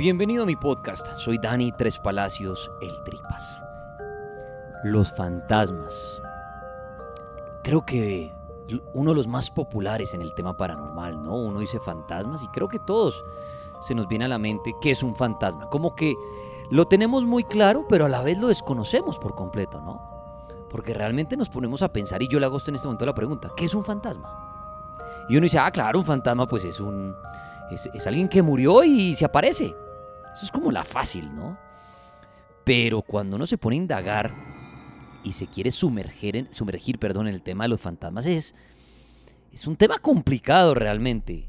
Bienvenido a mi podcast, soy Dani Tres Palacios, el Tripas. Los fantasmas. Creo que uno de los más populares en el tema paranormal, ¿no? Uno dice fantasmas y creo que todos se nos viene a la mente qué es un fantasma. Como que lo tenemos muy claro, pero a la vez lo desconocemos por completo, ¿no? Porque realmente nos ponemos a pensar, y yo le hago en este momento la pregunta, ¿qué es un fantasma? Y uno dice, ah, claro, un fantasma pues es un... Es, es alguien que murió y se aparece. Eso es como la fácil, ¿no? Pero cuando uno se pone a indagar y se quiere sumergir, en, sumergir perdón, en el tema de los fantasmas, es, es un tema complicado realmente.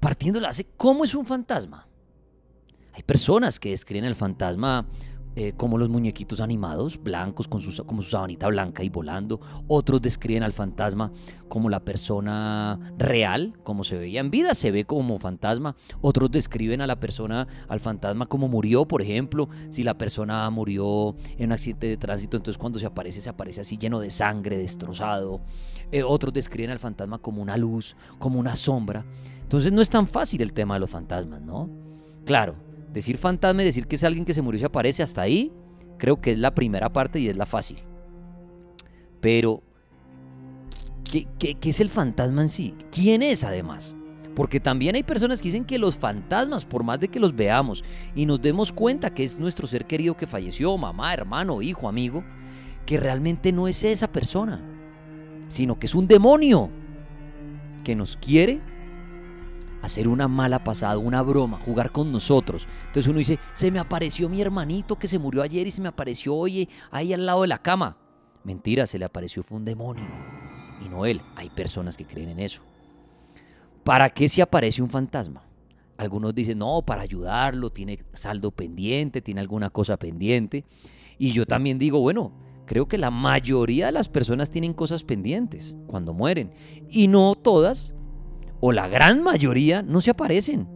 Partiendo la base, ¿cómo es un fantasma? Hay personas que describen el fantasma eh, como los muñequitos animados, blancos, con su, como su sabanita blanca y volando. Otros describen al fantasma como la persona real, como se veía en vida, se ve como fantasma. Otros describen a la persona, al fantasma como murió, por ejemplo. Si la persona murió en un accidente de tránsito, entonces cuando se aparece, se aparece así lleno de sangre, destrozado. Eh, otros describen al fantasma como una luz, como una sombra. Entonces no es tan fácil el tema de los fantasmas, ¿no? Claro, Decir fantasma y decir que es alguien que se murió y se aparece hasta ahí, creo que es la primera parte y es la fácil. Pero, ¿qué, qué, es el fantasma en sí? ¿Quién es además? Porque también hay personas que dicen que los fantasmas, por más de que los veamos y nos demos cuenta que es nuestro ser querido que falleció, mamá, hermano, hijo, amigo, que realmente no es esa persona, sino que es un demonio que nos quiere hacer una mala pasada, una broma, jugar con nosotros. Entonces uno dice, se me apareció mi hermanito que se murió ayer y se me apareció, oye, ahí al lado de la cama. Mentira, se le apareció fue un demonio. Y no él, hay personas que creen en eso. ¿Para qué se aparece un fantasma? Algunos dicen, no, para ayudarlo, tiene saldo pendiente, tiene alguna cosa pendiente. Y yo también digo, bueno, creo que la mayoría de las personas tienen cosas pendientes cuando mueren. Y no todas o la gran mayoría no se aparecen.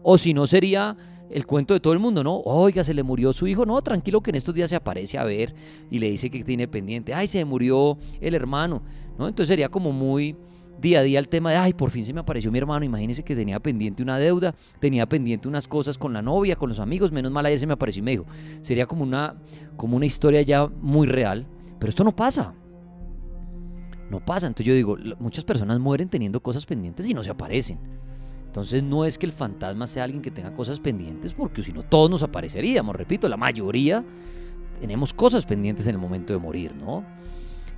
O si no sería el cuento de todo el mundo, ¿no? Oiga, se le murió su hijo, no, tranquilo que en estos días se aparece a ver y le dice que tiene pendiente, ay, se murió el hermano, ¿no? Entonces sería como muy día a día el tema de, ay, por fin se me apareció mi hermano, imagínese que tenía pendiente una deuda, tenía pendiente unas cosas con la novia, con los amigos, menos mal ayer se me apareció y me dijo, sería como una, como una historia ya muy real, pero esto no pasa no pasa. Entonces yo digo, muchas personas mueren teniendo cosas pendientes y no se aparecen. Entonces no es que el fantasma sea alguien que tenga cosas pendientes, porque si no todos nos apareceríamos. Repito, la mayoría tenemos cosas pendientes en el momento de morir, ¿no?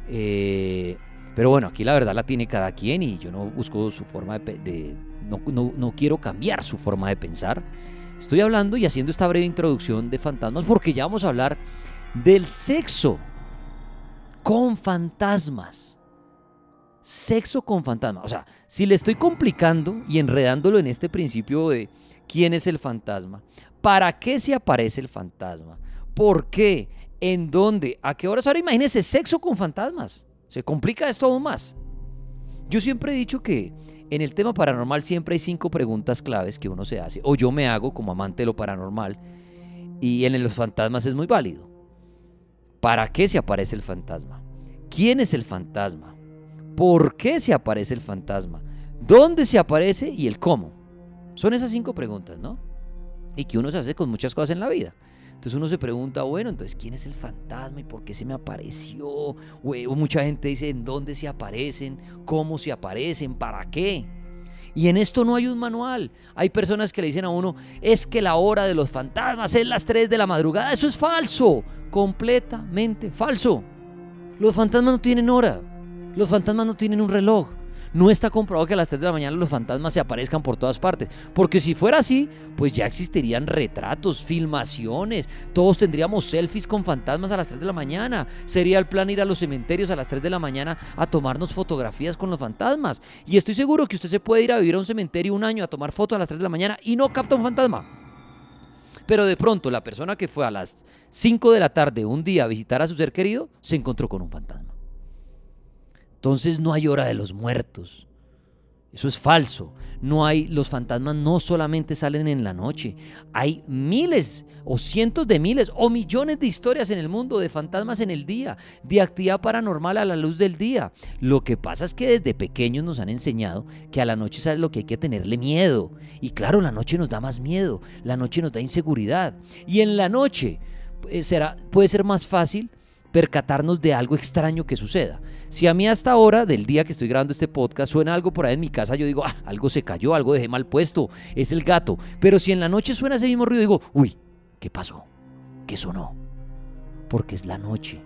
Eh, pero bueno, aquí la verdad la tiene cada quien y yo no busco su forma de... no, no quiero cambiar su forma de pensar. Estoy hablando y haciendo esta breve introducción de fantasmas porque ya vamos a hablar del sexo con fantasmas sexo con fantasma. O sea, si le estoy complicando y enredándolo en este principio de quién es el fantasma, para qué se aparece el fantasma, ¿Por qué? ¿En dónde? ¿A qué horas? Ahora imagínense sexo con fantasmas. Se complica esto aún más. Yo siempre he dicho que en el tema paranormal siempre hay cinco preguntas claves que uno se hace, o yo me hago como amante de lo paranormal, y en los fantasmas es muy válido. ¿Para qué se aparece el fantasma? ¿Quién es el fantasma? ¿Por qué se aparece el fantasma? ¿Dónde se aparece y el cómo? Son esas cinco preguntas, ¿no? Y que uno se hace con muchas cosas en la vida. Entonces uno se pregunta, bueno, entonces, ¿quién es el fantasma y por qué se me apareció? O, mucha gente dice, ¿en dónde se aparecen? ¿Cómo se aparecen? ¿Para qué? Y en esto no hay un manual. Hay personas que le dicen a uno, es que la hora de los fantasmas es las 3 de la madrugada. Eso es falso, completamente falso. Los fantasmas no tienen hora. Los fantasmas no tienen un reloj. No está comprobado que a las 3 de la mañana los fantasmas se aparezcan por todas partes. Porque si fuera así, pues ya existirían retratos, filmaciones, todos tendríamos selfies con fantasmas a las 3 de la mañana. Sería el plan ir a los cementerios a las 3 de la mañana a tomarnos fotografías con los fantasmas. Y estoy seguro que usted se puede ir a vivir a un cementerio un año a tomar fotos a las 3 de la mañana y no capta un fantasma. Pero de pronto la persona que fue a las 5 de la tarde un día a visitar a su ser querido se encontró con un fantasma. Entonces no hay hora de los muertos. Eso es falso. No hay los fantasmas no solamente salen en la noche. Hay miles o cientos de miles o millones de historias en el mundo de fantasmas en el día, de actividad paranormal a la luz del día. Lo que pasa es que desde pequeños nos han enseñado que a la noche sabes lo que hay que tenerle miedo. Y claro, la noche nos da más miedo, la noche nos da inseguridad. Y en la noche eh, será, puede ser más fácil percatarnos de algo extraño que suceda. Si a mí hasta ahora, del día que estoy grabando este podcast, suena algo por ahí en mi casa, yo digo, ah, algo se cayó, algo dejé mal puesto, es el gato. Pero si en la noche suena ese mismo ruido, digo, uy, ¿qué pasó? ¿Qué sonó? Porque es la noche.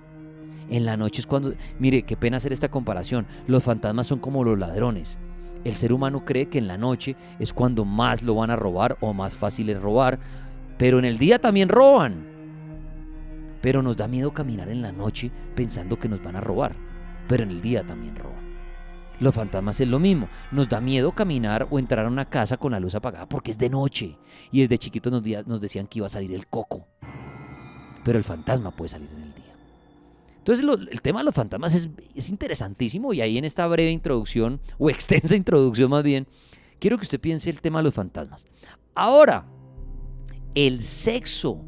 En la noche es cuando, mire, qué pena hacer esta comparación, los fantasmas son como los ladrones. El ser humano cree que en la noche es cuando más lo van a robar o más fácil es robar, pero en el día también roban. Pero nos da miedo caminar en la noche pensando que nos van a robar. Pero en el día también roban. Los fantasmas es lo mismo. Nos da miedo caminar o entrar a una casa con la luz apagada porque es de noche. Y desde chiquitos nos, decían que iba a salir el coco. Pero el fantasma puede salir en el día. Entonces el tema de los fantasmas es, es interesantísimo y ahí en esta breve introducción, o extensa introducción más bien, quiero que usted piense el tema de los fantasmas. Ahora, el sexo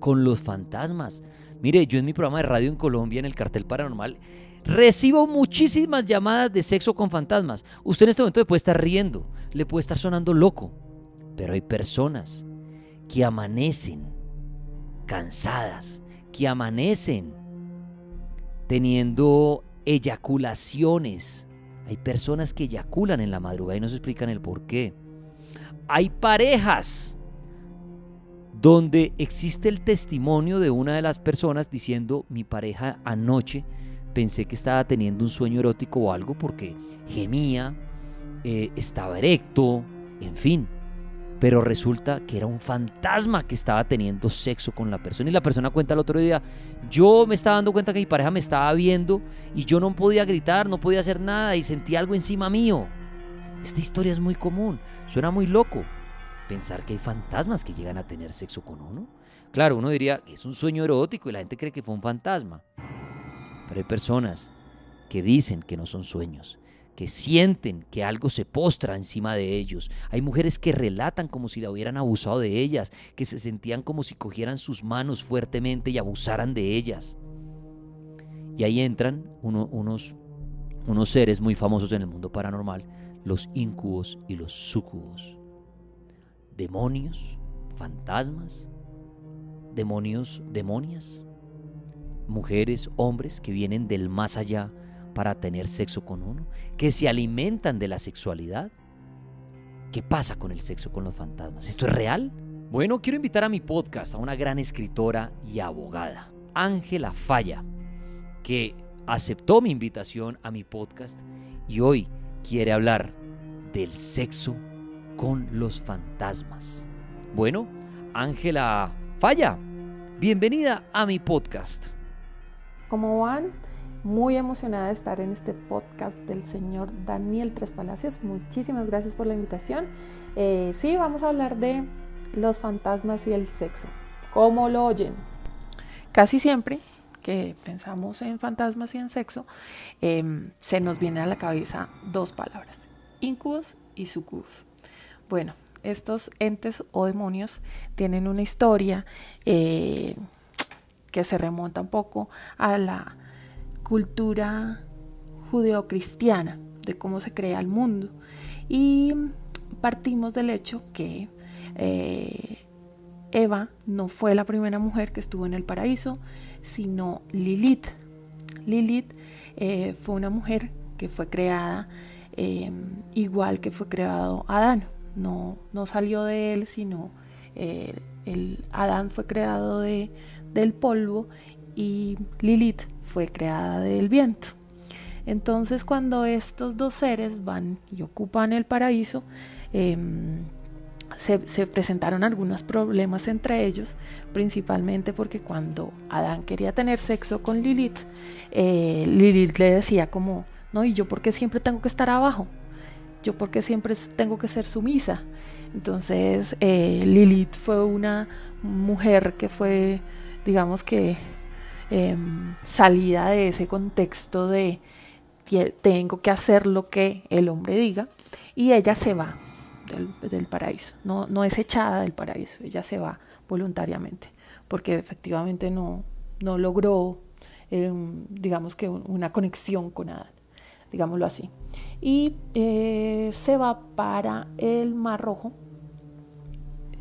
con los fantasmas. Mire, yo en mi programa de radio en Colombia, en el cartel paranormal, recibo muchísimas llamadas de sexo con fantasmas. Usted en este momento le puede estar riendo, le puede estar sonando loco, pero hay personas que amanecen cansadas, que amanecen teniendo eyaculaciones. Hay personas que eyaculan en la madrugada y no se explican el por qué. Hay parejas donde existe el testimonio de una de las personas diciendo mi pareja anoche pensé que estaba teniendo un sueño erótico o algo porque gemía, eh, estaba erecto, en fin. Pero resulta que era un fantasma que estaba teniendo sexo con la persona. Y la persona cuenta el otro día, yo me estaba dando cuenta que mi pareja me estaba viendo y yo no podía gritar, no podía hacer nada y sentí algo encima mío. Esta historia es muy común, suena muy loco, pensar que hay fantasmas que llegan a tener sexo con uno. Claro, uno diría que es un sueño erótico y la gente cree que fue un fantasma. Pero hay personas que dicen que no son sueños, que sienten que algo se postra encima de ellos. Hay mujeres que relatan como si la hubieran abusado de ellas, que se sentían como si cogieran sus manos fuertemente y abusaran de ellas. Y ahí entran unos, unos seres muy famosos en el mundo paranormal, los incubos y los sucubos demonios, fantasmas, demonios, demonias, mujeres, hombres que vienen del más allá para tener sexo con uno, que se alimentan de la sexualidad. ¿Qué pasa con el sexo con los fantasmas? ¿Esto es real? Bueno, quiero invitar a mi podcast a una gran escritora y abogada, Ángela Falla, que aceptó mi invitación a mi podcast y hoy quiere hablar del sexo con los fantasmas. Bueno, Ángela Falla, bienvenida a mi podcast. ¿Cómo van? Muy emocionada de estar en este podcast del señor Daniel Tres Palacios. Muchísimas gracias por la invitación. Eh, sí, vamos a hablar de los fantasmas y el sexo. ¿Cómo lo oyen? casi siempre que pensamos en fantasmas y en sexo, em, se nos viene a la cabeza dos palabras, incubus y sucubus. Bueno, estos entes o demonios tienen una historia eh, que se remonta un poco a la cultura judeocristiana de cómo se crea el mundo. Y partimos del hecho que eh, Eva no fue la primera mujer que estuvo en el paraíso, sino Lilith. Lilith eh, fue una mujer que fue creada igual que fue creado Adán. No, no salió de él, sino eh, el Adán fue creado de, del polvo y Lilith fue creada del viento. Entonces cuando estos dos seres van y ocupan el paraíso, em, se, presentaron algunos problemas entre ellos, principalmente porque cuando Adán quería tener sexo con Lilith, eh, Lilith le decía como, no, ¿y yo por qué siempre tengo que estar abajo? ¿Yo por qué siempre tengo que ser sumisa? Entonces eh, Lilith fue una mujer que fue, digamos que, em, salida de ese contexto de tengo que hacer lo que el hombre diga y ella se va del, paraíso. No, no es echada del paraíso, ella se va voluntariamente, porque efectivamente no, no logró, em, digamos que una conexión con Adán, digámoslo así. Y eh, se va para el Mar Rojo.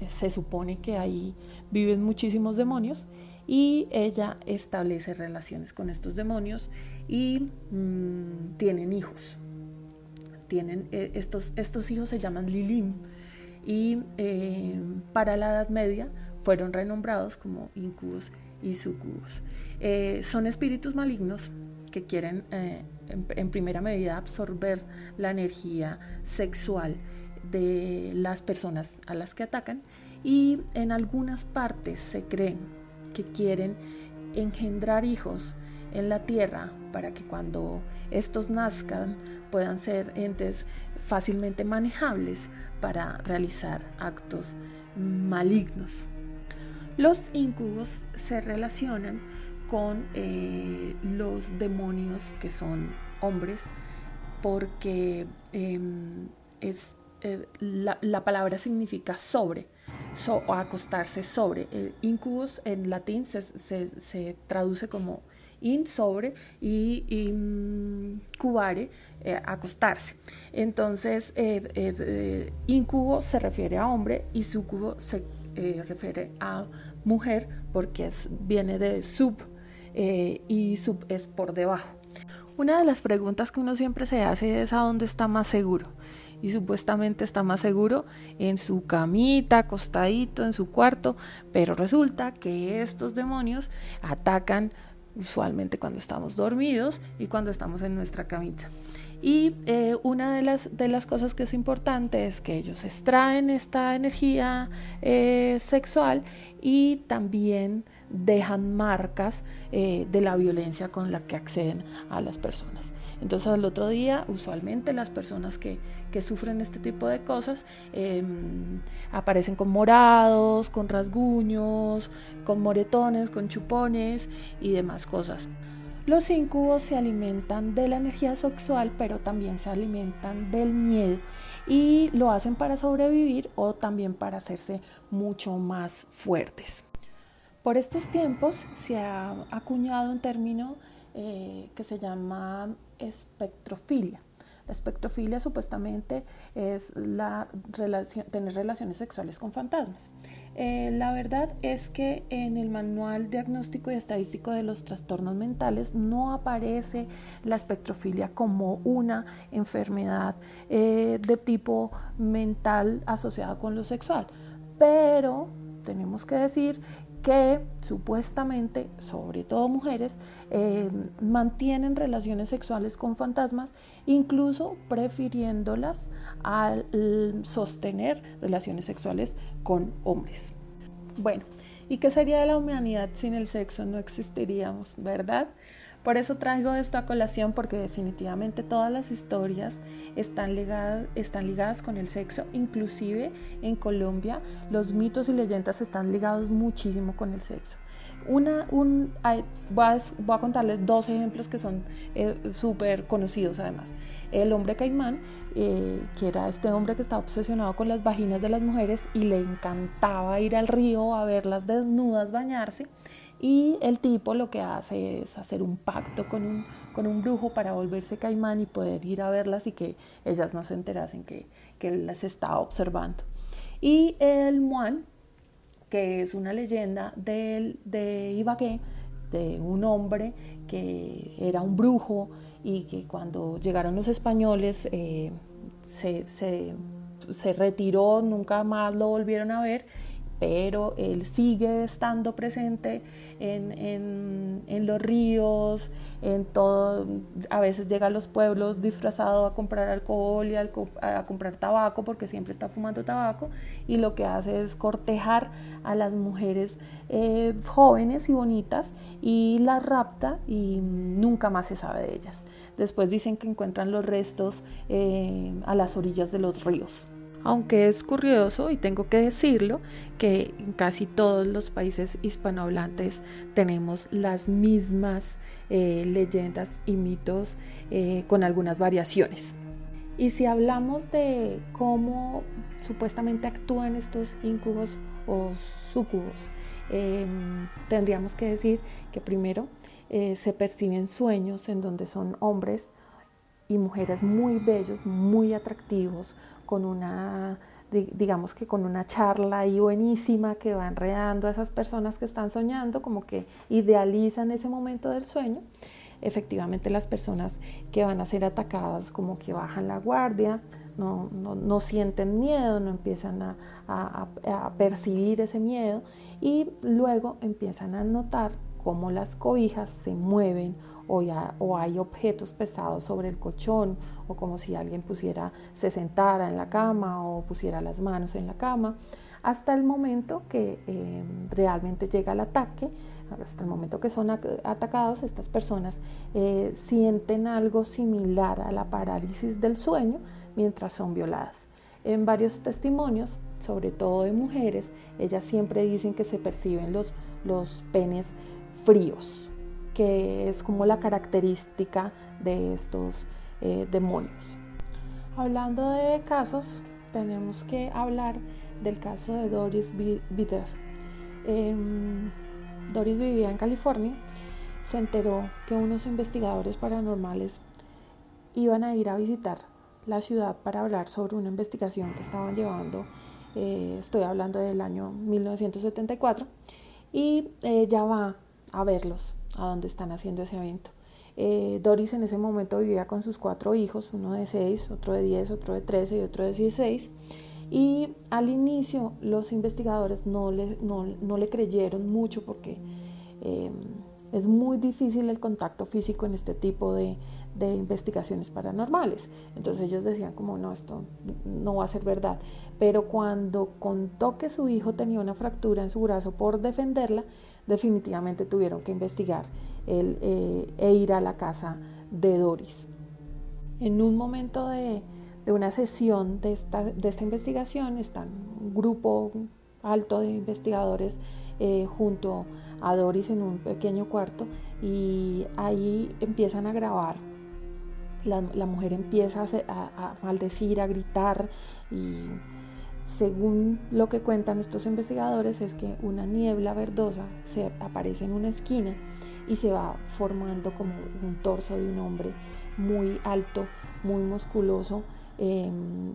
Se supone que ahí viven muchísimos demonios y ella establece relaciones con estos demonios y mm, tienen hijos tienen eh, estos, estos hijos se llaman Lilim y eh, para la Edad Media fueron renombrados como incubos y sucubos. Eh, son espíritus malignos que quieren en, primera medida absorber la energía sexual de las personas a las que atacan y en algunas partes se creen que quieren engendrar hijos en la tierra para que cuando estos nazcan puedan ser entes fácilmente manejables para realizar actos malignos. Los incubos se relacionan con eh, los demonios que son hombres porque em, es, eh, la, palabra significa sobre o acostarse sobre. incubus en latín se traduce como in sobre y, mm, cubare, eh, acostarse. Entonces, eh, eh, incubo se refiere a hombre y sucubo se refiere a mujer porque es, viene de sub y sub es por debajo. Una de las preguntas que uno siempre se hace es a dónde está más seguro. Y supuestamente está más seguro en su camita, acostadito, en su cuarto, pero resulta que estos demonios atacan usualmente cuando estamos dormidos y cuando estamos en nuestra camita. Y eh, una de las, de las cosas que es importante es que ellos extraen esta energía eh, sexual y también dejan marcas eh, de la violencia con la que acceden a las personas. Entonces al otro día, usualmente las personas que, sufren este tipo de cosas em, aparecen con morados, con rasguños, con moretones, con chupones y demás cosas. Los incubos se alimentan de la energía sexual, pero también se alimentan del miedo y lo hacen para sobrevivir o también para hacerse mucho más fuertes. Por estos tiempos se ha acuñado un término eh, que se llama espectrofilia. La espectrofilia supuestamente es tener relaciones sexuales con fantasmas. Eh, la verdad es que en el manual diagnóstico y estadístico de los trastornos mentales no aparece la espectrofilia como una enfermedad eh, de tipo mental asociada con lo sexual. Pero tenemos que decir que supuestamente, sobre todo mujeres, eh, mantienen relaciones sexuales con fantasmas, incluso prefiriéndolas al sostener relaciones sexuales con hombres. Bueno, ¿y qué sería de la humanidad sin el sexo? No existiríamos, ¿verdad? Por eso traigo esto a colación porque definitivamente todas las historias están ligadas, están ligadas con el sexo, inclusive en Colombia los mitos y leyendas están ligados muchísimo con el sexo. una, un, voy, a, contarles dos ejemplos que son eh, súper conocidos además. El hombre caimán, eh, que era este hombre que estaba obsesionado con las vaginas de las mujeres y le encantaba ir al río a verlas desnudas bañarse. Y el tipo lo que hace es hacer un pacto con un, con un brujo para volverse caimán y poder ir a verlas y que ellas no se enterasen que, que él las estaba observando. Y el Muan, que es una leyenda de, de Ibagué, de un hombre que era un brujo y que cuando llegaron los españoles eh, se, se, se retiró, nunca más lo volvieron a ver pero él sigue estando presente en, los ríos, en todo, a veces llega a los pueblos disfrazado a comprar alcohol y a, comprar tabaco porque siempre está fumando tabaco y lo que hace es cortejar a las mujeres eh, jóvenes y bonitas y las rapta y nunca más se sabe de ellas. Después dicen que encuentran los restos eh, a las orillas de los ríos aunque es curioso y tengo que decirlo que en casi todos los países hispanohablantes tenemos las mismas eh, leyendas y mitos eh, con algunas variaciones. Y si hablamos de cómo supuestamente actúan estos incubos o sucubos, em, tendríamos que decir que primero eh, se perciben sueños en donde son hombres y mujeres muy bellos, muy atractivos, con una, digamos que con una charla ahí buenísima que va enredando a esas personas que están soñando, como que idealizan ese momento del sueño. Efectivamente las personas que van a ser atacadas como que bajan la guardia, no, no, sienten miedo, no empiezan a, a percibir ese miedo y luego empiezan a notar cómo las cobijas se mueven o, hay objetos pesados sobre el colchón o como si alguien pusiera, se sentara en la cama o pusiera las manos en la cama, hasta el momento que eh, realmente llega el ataque, hasta el momento que son atacados, estas personas eh, sienten algo similar a la parálisis del sueño mientras son violadas. En varios testimonios, sobre todo de mujeres, ellas siempre dicen que se perciben los, los penes fríos que es como la característica de estos eh, demonios. Hablando de casos, tenemos que hablar del caso de Doris Bitter. Em, Doris vivía en California, se enteró que unos investigadores paranormales iban a ir a visitar la ciudad para hablar sobre una investigación que estaban llevando, eh, estoy hablando del año 1974, y ella va a verlos a donde están haciendo ese evento. Eh, Doris en ese momento vivía con sus cuatro hijos, uno de seis, otro de diez, otro de trece y otro de dieciséis. Y al inicio los investigadores no le, no, no le creyeron mucho porque eh, es muy difícil el contacto físico en este tipo de, de investigaciones paranormales. Entonces ellos decían como no, esto no va a ser verdad. Pero cuando contó que su hijo tenía una fractura en su brazo por defenderla, definitivamente tuvieron que investigar eh, e ir a la casa de Doris. En un momento de, una sesión de esta, de esta, investigación está un grupo alto de investigadores eh, junto a Doris en un pequeño cuarto y ahí empiezan a grabar. La, mujer empieza a, a maldecir, a gritar y según lo que cuentan estos investigadores, es que una niebla verdosa se aparece en una esquina y se va formando como un torso de un hombre muy alto, muy musculoso, em,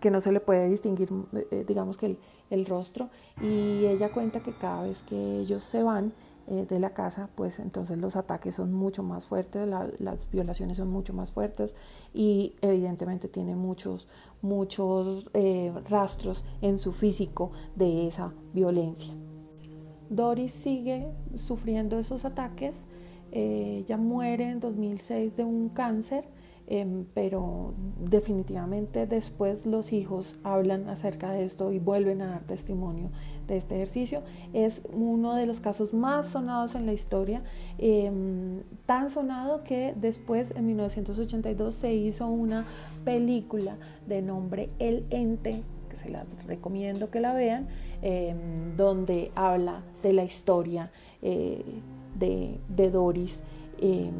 que no se le puede distinguir, eh, digamos que el, rostro. Y ella cuenta que cada vez que ellos se van, eh, de la casa, pues entonces los ataques son mucho más fuertes, las violaciones son mucho más fuertes y evidentemente tiene muchos, muchos eh, rastros en su físico de esa violencia. Doris sigue sufriendo esos ataques, eh, ella muere en 2006 de un cáncer Em, pero definitivamente después los hijos hablan acerca de esto y vuelven a dar testimonio de este ejercicio. Es uno de los casos más sonados en la historia, em, tan sonado que después en 1982 se hizo una película de nombre El Ente, se las recomiendo que la vean, em, donde habla de la historia eh, de, Doris. Em,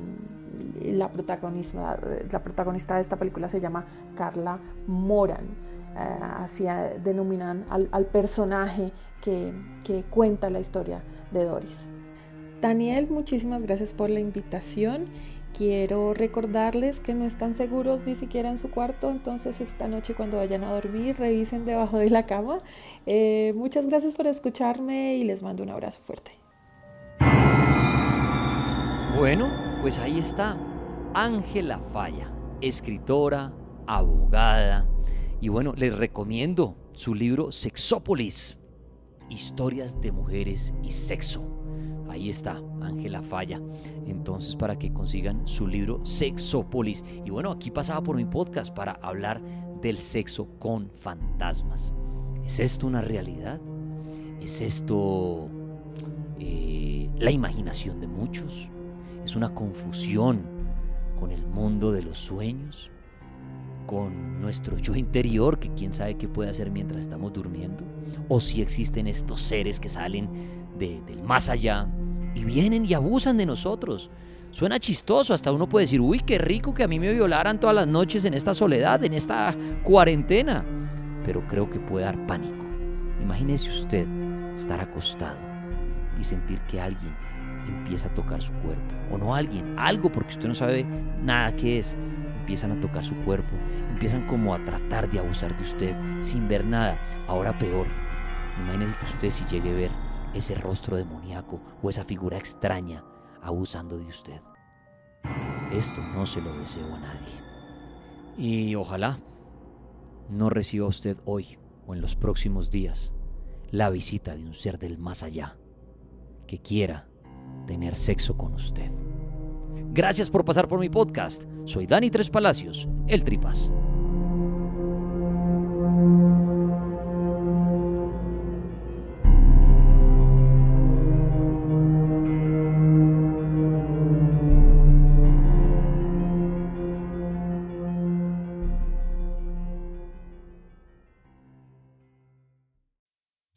la, protagonista, la protagonista de esta película se llama Carla Moran. Eh, así denominan al, personaje que, que cuenta la historia de Doris. Daniel, muchísimas gracias por la invitación quiero recordarles que no están seguros ni siquiera en su cuarto, entonces esta noche cuando vayan a dormir revisen debajo de la cama. Eh, muchas gracias por escucharme y les mando un abrazo fuerte. Bueno, pues ahí está. Ángela Falla, escritora, abogada. Y bueno, les recomiendo su libro Sexópolis, Historias de Mujeres y Sexo. Ahí está, Ángela Falla. Entonces, para que consigan su libro Sexópolis. Y bueno, aquí pasaba por mi podcast para hablar del sexo con fantasmas. ¿Es esto una realidad? ¿Es esto eh, la imaginación de muchos? ¿Es una confusión con el mundo de los sueños? ¿Con nuestro yo interior que quién sabe qué puede hacer mientras estamos durmiendo? ¿O si existen estos seres que salen del más allá y vienen y abusan de nosotros. Suena chistoso, hasta uno puede decir, uy, qué rico que a mí me violaran todas las noches en esta soledad, en esta cuarentena. Pero creo que puede dar pánico. Imagínese usted estar acostado y sentir que alguien empieza a tocar su cuerpo. O no alguien, algo porque usted no sabe nada qué es. Empiezan a tocar su cuerpo, empiezan como a tratar de abusar de usted sin ver nada. Ahora peor, imagínese que usted si llegue a ver ese rostro demoníaco o esa figura extraña abusando de usted. Esto no se lo deseo a nadie. Y ojalá no reciba usted hoy o en los próximos días la visita de un ser del más allá que quiera tener sexo con usted. Gracias por pasar por mi podcast. Soy Dani Tres Palacios, el Tripas.